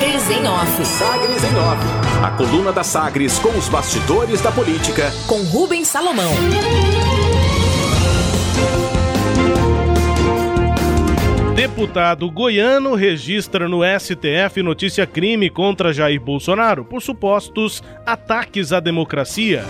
Sagres em Off. Sagres em Off. A coluna da Sagres com os bastidores da política. Com Rubens Salomão. Deputado goiano registra no STF notícia crime contra Jair Bolsonaro por supostos ataques à democracia.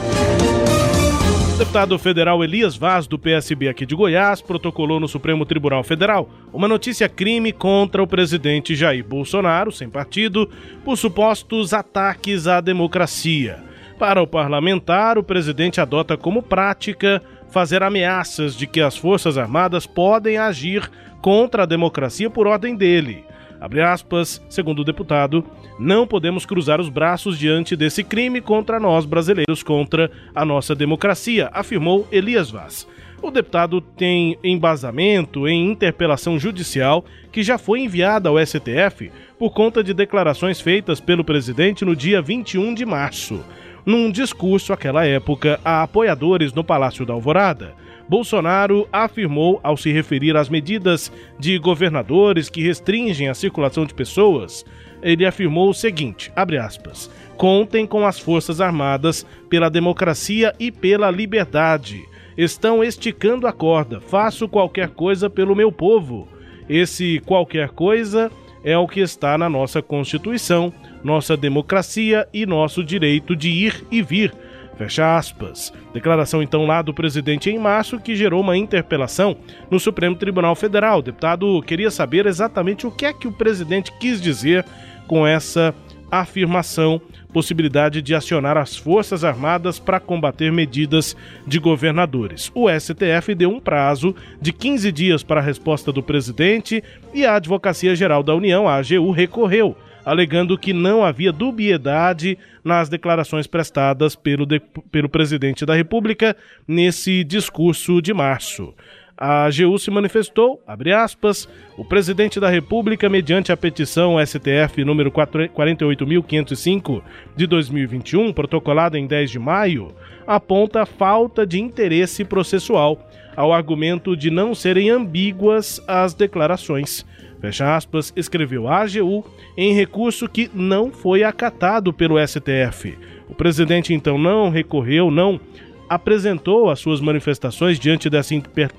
Deputado federal Elias Vaz, do PSB aqui de Goiás, protocolou no Supremo Tribunal Federal uma notícia crime contra o presidente Jair Bolsonaro, sem partido, por supostos ataques à democracia. Para o parlamentar, o presidente adota como prática fazer ameaças de que as Forças Armadas podem agir contra a democracia por ordem dele. Abre aspas, segundo o deputado, não podemos cruzar os braços diante desse crime contra nós brasileiros, contra a nossa democracia, afirmou Elias Vaz. O deputado tem embasamento em interpelação judicial que já foi enviada ao STF por conta de declarações feitas pelo presidente no dia 21 de março, num discurso àquela época a apoiadores no Palácio da Alvorada. Bolsonaro afirmou, ao se referir às medidas de governadores que restringem a circulação de pessoas, ele afirmou o seguinte: aspas, contem com as Forças Armadas pela democracia e pela liberdade. Estão esticando a corda. Faço qualquer coisa pelo meu povo. Esse qualquer coisa é o que está na nossa Constituição, nossa democracia e nosso direito de ir e vir Fecha aspas. Declaração então lá do presidente em março que gerou uma interpelação no Supremo Tribunal Federal. O deputado queria saber exatamente o que é que o presidente quis dizer com essa afirmação, possibilidade de acionar as Forças Armadas para combater medidas de governadores. O STF deu um prazo de 15 dias para a resposta do presidente e a Advocacia Geral da União, a AGU, recorreu alegando que não havia dubiedade nas declarações prestadas pelo, de, pelo presidente da República nesse discurso de março. A AGU se manifestou, abre aspas, o presidente da República, mediante a petição STF número 48.505 de 2021, protocolada em 10 de maio, aponta falta de interesse processual ao argumento de não serem ambíguas as declarações fecha aspas, escreveu a AGU em recurso que não foi acatado pelo STF. O presidente então não recorreu, não apresentou as suas manifestações diante dessa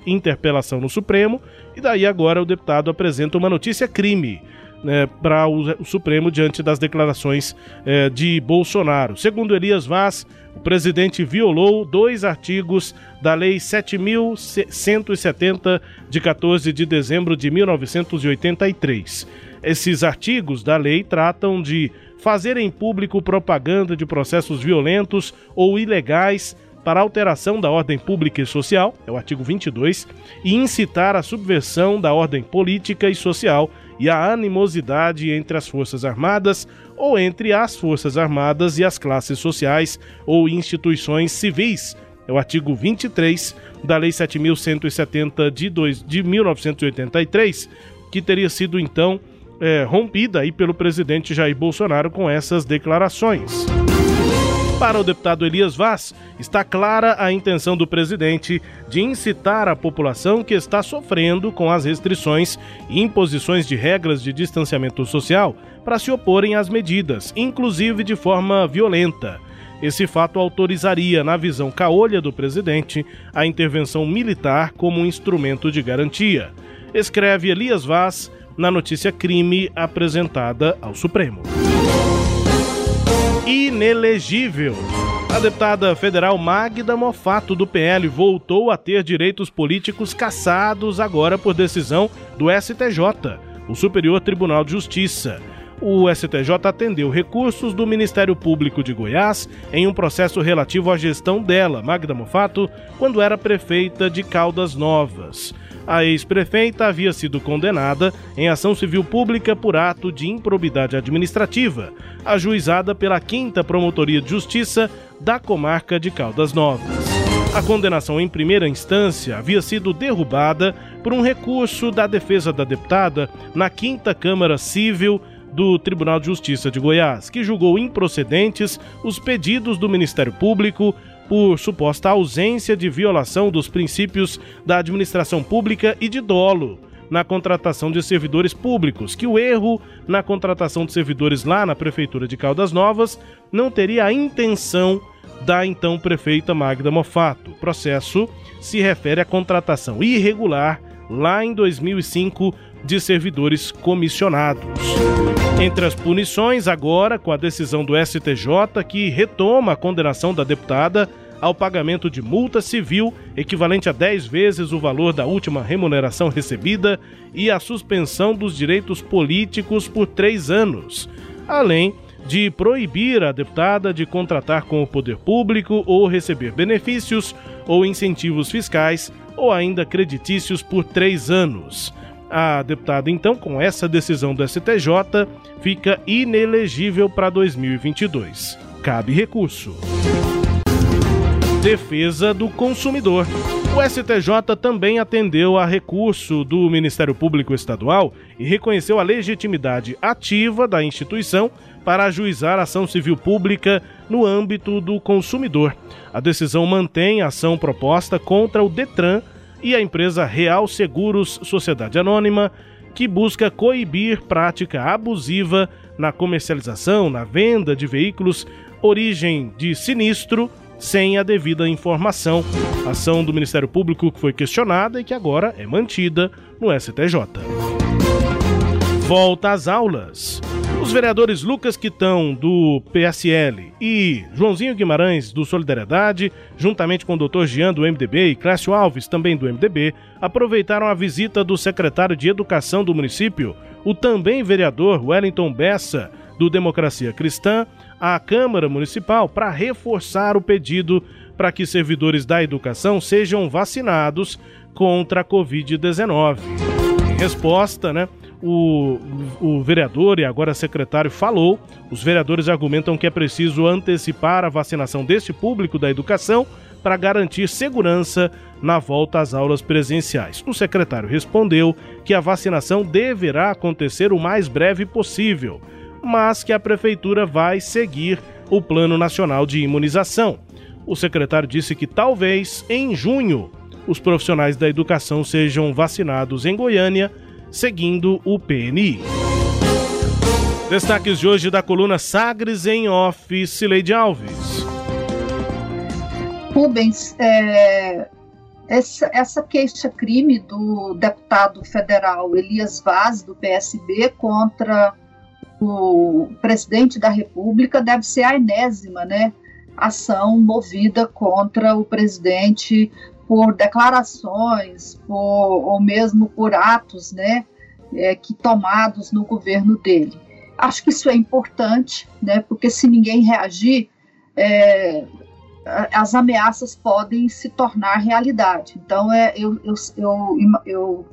interpelação no Supremo, e daí agora o deputado apresenta uma notícia crime né, para o, Supremo diante das declarações eh, de Bolsonaro. Segundo Elias Vaz, o presidente violou dois artigos da Lei 7.170, de 14 de dezembro de 1983. Esses artigos da lei tratam de fazer em público propaganda de processos violentos ou ilegais para alteração da ordem pública e social, é o artigo 22, e incitar a subversão da ordem política e social e a animosidade entre as Forças Armadas ou entre as Forças Armadas e as classes sociais ou instituições civis. É o artigo 23 da Lei 7170 de, dois, de 1983, que teria sido então é, rompida aí pelo presidente Jair Bolsonaro com essas declarações. Para o deputado Elias Vaz, está clara a intenção do presidente de incitar a população que está sofrendo com as restrições e imposições de regras de distanciamento social para se oporem às medidas, inclusive de forma violenta. Esse fato autorizaria, na visão caolha do presidente, a intervenção militar como um instrumento de garantia. Escreve Elias Vaz na notícia crime apresentada ao Supremo inelegível. A deputada federal Magda Mofato, do PL, voltou a ter direitos políticos cassados agora por decisão do STJ, o Superior Tribunal de Justiça. O STJ atendeu recursos do Ministério Público de Goiás em um processo relativo à gestão dela, Magda Mofato, quando era prefeita de Caldas Novas. A ex-prefeita havia sido condenada em ação civil pública por ato de improbidade administrativa, ajuizada pela 5 Promotoria de Justiça da comarca de Caldas Novas. A condenação em primeira instância havia sido derrubada por um recurso da defesa da deputada na 5 Câmara Civil do Tribunal de Justiça de Goiás, que julgou improcedentes os pedidos do Ministério Público por suposta ausência de violação dos princípios da administração pública e de dolo na contratação de servidores públicos, que o erro na contratação de servidores lá na Prefeitura de Caldas Novas não teria a intenção da então prefeita Magda Mofato. O processo se refere à contratação irregular lá em 2005 de servidores comissionados. Entre as punições, agora, com a decisão do STJ que retoma a condenação da deputada ao pagamento de multa civil equivalente a 10 vezes o valor da última remuneração recebida e a suspensão dos direitos políticos por três anos, além de proibir a deputada de contratar com o poder público ou receber benefícios ou incentivos fiscais ou ainda creditícios por três anos. A deputada, então, com essa decisão do STJ, fica inelegível para 2022. Cabe recurso. Defesa do consumidor. O STJ também atendeu a recurso do Ministério Público Estadual e reconheceu a legitimidade ativa da instituição para ajuizar ação civil pública no âmbito do consumidor. A decisão mantém a ação proposta contra o Detran e a empresa Real Seguros Sociedade Anônima, que busca coibir prática abusiva na comercialização, na venda de veículos origem de sinistro sem a devida informação. Ação do Ministério Público que foi questionada e que agora é mantida no STJ. Volta às aulas. Os vereadores Lucas Quitão, do PSL, e Joãozinho Guimarães, do Solidariedade, juntamente com o Dr. Jean, do MDB, e Clécio Alves, também do MDB, aproveitaram a visita do secretário de Educação do município, o também vereador Wellington Bessa, do Democracia Cristã, à Câmara Municipal para reforçar o pedido para que servidores da educação sejam vacinados contra a Covid-19. Em resposta, né? O, o vereador e agora secretário falou, os vereadores argumentam que é preciso antecipar a vacinação deste público da educação para garantir segurança na volta às aulas presenciais. O secretário respondeu que a vacinação deverá acontecer o mais breve possível, mas que a prefeitura vai seguir o Plano Nacional de Imunização. O secretário disse que talvez em junho os profissionais da educação sejam vacinados em Goiânia seguindo o PNI. Destaques de hoje da coluna Sagres em Off, Cileide Alves. Rubens, é, essa, essa queixa-crime do deputado federal Elias Vaz, do PSB, contra o presidente da República deve ser a enésima né, ação movida contra o presidente por declarações, por, ou mesmo por atos, né, é, que tomados no governo dele. Acho que isso é importante, né, porque se ninguém reagir, é, as ameaças podem se tornar realidade. Então, é, eu, eu, eu, eu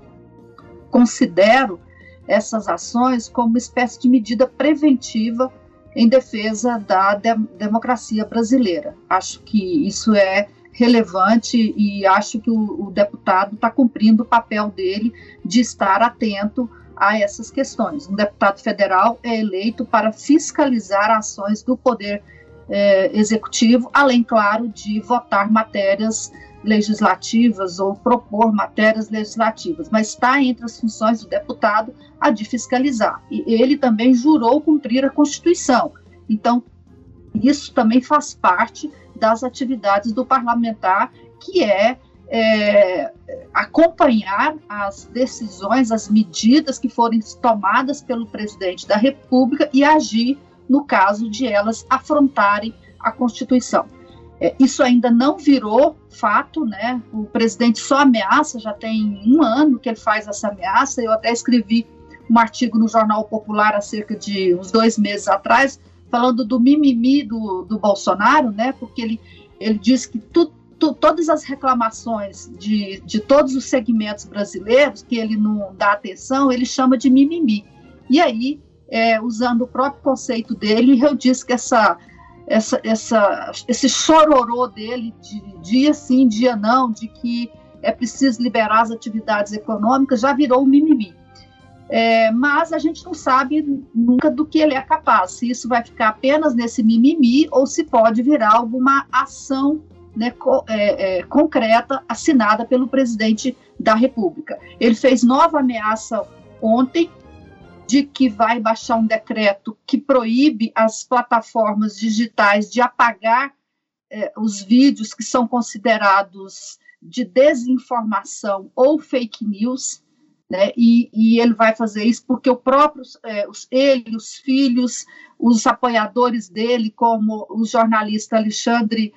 considero essas ações como uma espécie de medida preventiva em defesa da de democracia brasileira. Acho que isso é relevante e acho que o, o deputado está cumprindo o papel dele de estar atento a essas questões. Um deputado federal é eleito para fiscalizar ações do poder é, executivo, além, claro, de votar matérias legislativas ou propor matérias legislativas, mas está entre as funções do deputado a de fiscalizar. E ele também jurou cumprir a Constituição. Então, isso também faz parte das atividades do parlamentar, que é, é, acompanhar as decisões, as medidas que forem tomadas pelo presidente da República e agir no caso de elas afrontarem a Constituição. É, isso ainda não virou fato, né? O presidente só ameaça, já tem um ano que ele faz essa ameaça. Eu até escrevi um artigo no Jornal Popular há cerca de uns dois meses atrás, falando do mimimi do, do Bolsonaro, né? Porque ele, ele diz que tu, tu, todas as reclamações de, de todos os segmentos brasileiros que ele não dá atenção, ele chama de mimimi. E aí, é, usando o próprio conceito dele, eu disse que essa, essa, essa, esse chororô dele, de dia sim, dia não, de que é preciso liberar as atividades econômicas, já virou um mimimi. É, mas a gente não sabe nunca do que ele é capaz, se isso vai ficar apenas nesse mimimi ou se pode virar alguma ação né, co é, é, concreta assinada pelo presidente da República. Ele fez nova ameaça ontem de que vai baixar um decreto que proíbe as plataformas digitais de apagar é, os vídeos que são considerados de desinformação ou fake news, né? E, e ele vai fazer isso porque o próprio, é, os, ele, os filhos, os apoiadores dele, como o jornalista Alexandre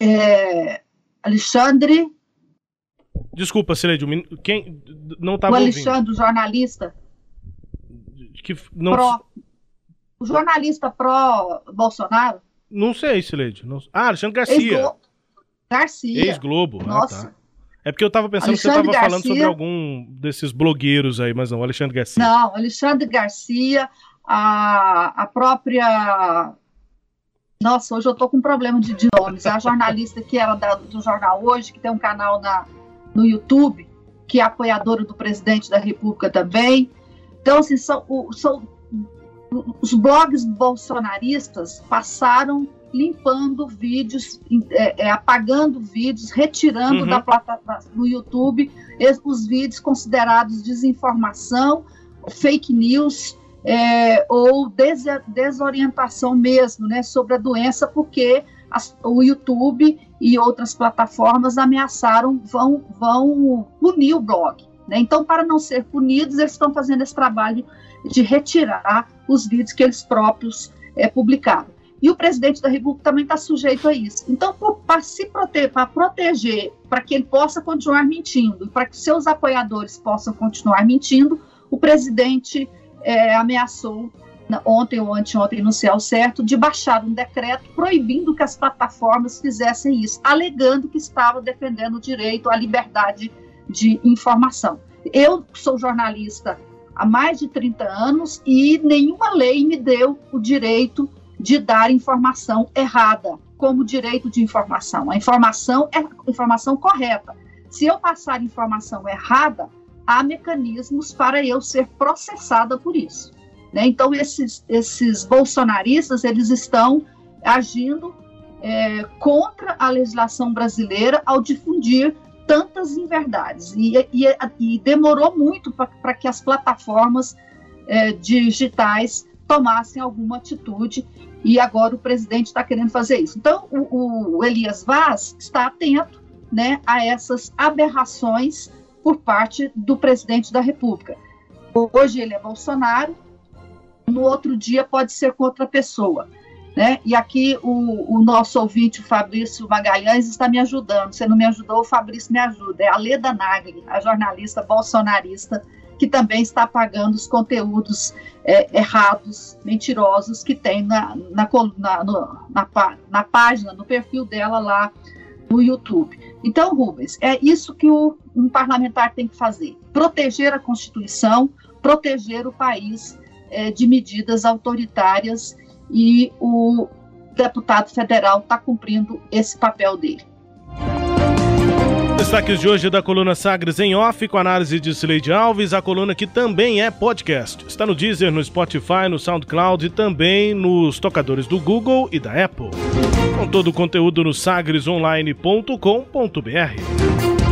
é, Alexandre. Desculpa, Cileide, quem não estava O Alexandre, o jornalista. Que não... Pro, o jornalista pró-Bolsonaro. Não sei, Cileide. Não... Ah, Alexandre Garcia. Ex Garcia. Ex-Globo. Nossa. Ah, tá. É porque eu estava pensando Alexandre que você estava falando sobre algum desses blogueiros aí, mas não, Alexandre Garcia. Não, Alexandre Garcia, a, a própria. Nossa, hoje eu estou com um problema de, de nomes. A jornalista que era da, do Jornal Hoje, que tem um canal na, no YouTube, que é apoiadora do presidente da República também. Então, assim, são, são os blogs bolsonaristas passaram limpando vídeos, é, é, apagando vídeos, retirando uhum. da plataforma no YouTube os vídeos considerados desinformação, fake news é, ou des desorientação mesmo, né, sobre a doença, porque as, o YouTube e outras plataformas ameaçaram vão vão punir o blog. Né? Então, para não ser punidos, eles estão fazendo esse trabalho de retirar os vídeos que eles próprios é, publicaram. E o presidente da República também está sujeito a isso. Então, para se proteger, para proteger, para que ele possa continuar mentindo, para que seus apoiadores possam continuar mentindo, o presidente é, ameaçou ontem ou anteontem, no céu certo, de baixar um decreto proibindo que as plataformas fizessem isso, alegando que estava defendendo o direito à liberdade de informação. Eu sou jornalista há mais de 30 anos e nenhuma lei me deu o direito de dar informação errada, como direito de informação. A informação é informação correta. Se eu passar informação errada, há mecanismos para eu ser processada por isso. Né? Então, esses, esses bolsonaristas, eles estão agindo é, contra a legislação brasileira ao difundir tantas inverdades. E, e, e demorou muito para que as plataformas é, digitais tomassem alguma atitude e agora o presidente está querendo fazer isso. Então, o, o, Elias Vaz está atento né, a essas aberrações por parte do presidente da República. Hoje ele é Bolsonaro, no outro dia pode ser com outra pessoa. Né? E aqui o, o, nosso ouvinte, o Fabrício Magalhães, está me ajudando. Se não me ajudou, o Fabrício me ajuda. É a Leda Nagli, a jornalista bolsonarista que também está apagando os conteúdos é, errados, mentirosos que tem na, na, na, na, na página, no perfil dela lá no YouTube. Então, Rubens, é isso que o, um parlamentar tem que fazer: proteger a Constituição, proteger o país é, de medidas autoritárias e o deputado federal está cumprindo esse papel dele. Destaques de hoje da coluna Sagres em Off, com análise de Sileide Alves, a coluna que também é podcast. Está no Deezer, no Spotify, no SoundCloud e também nos tocadores do Google e da Apple. Com todo o conteúdo no sagresonline.com.br.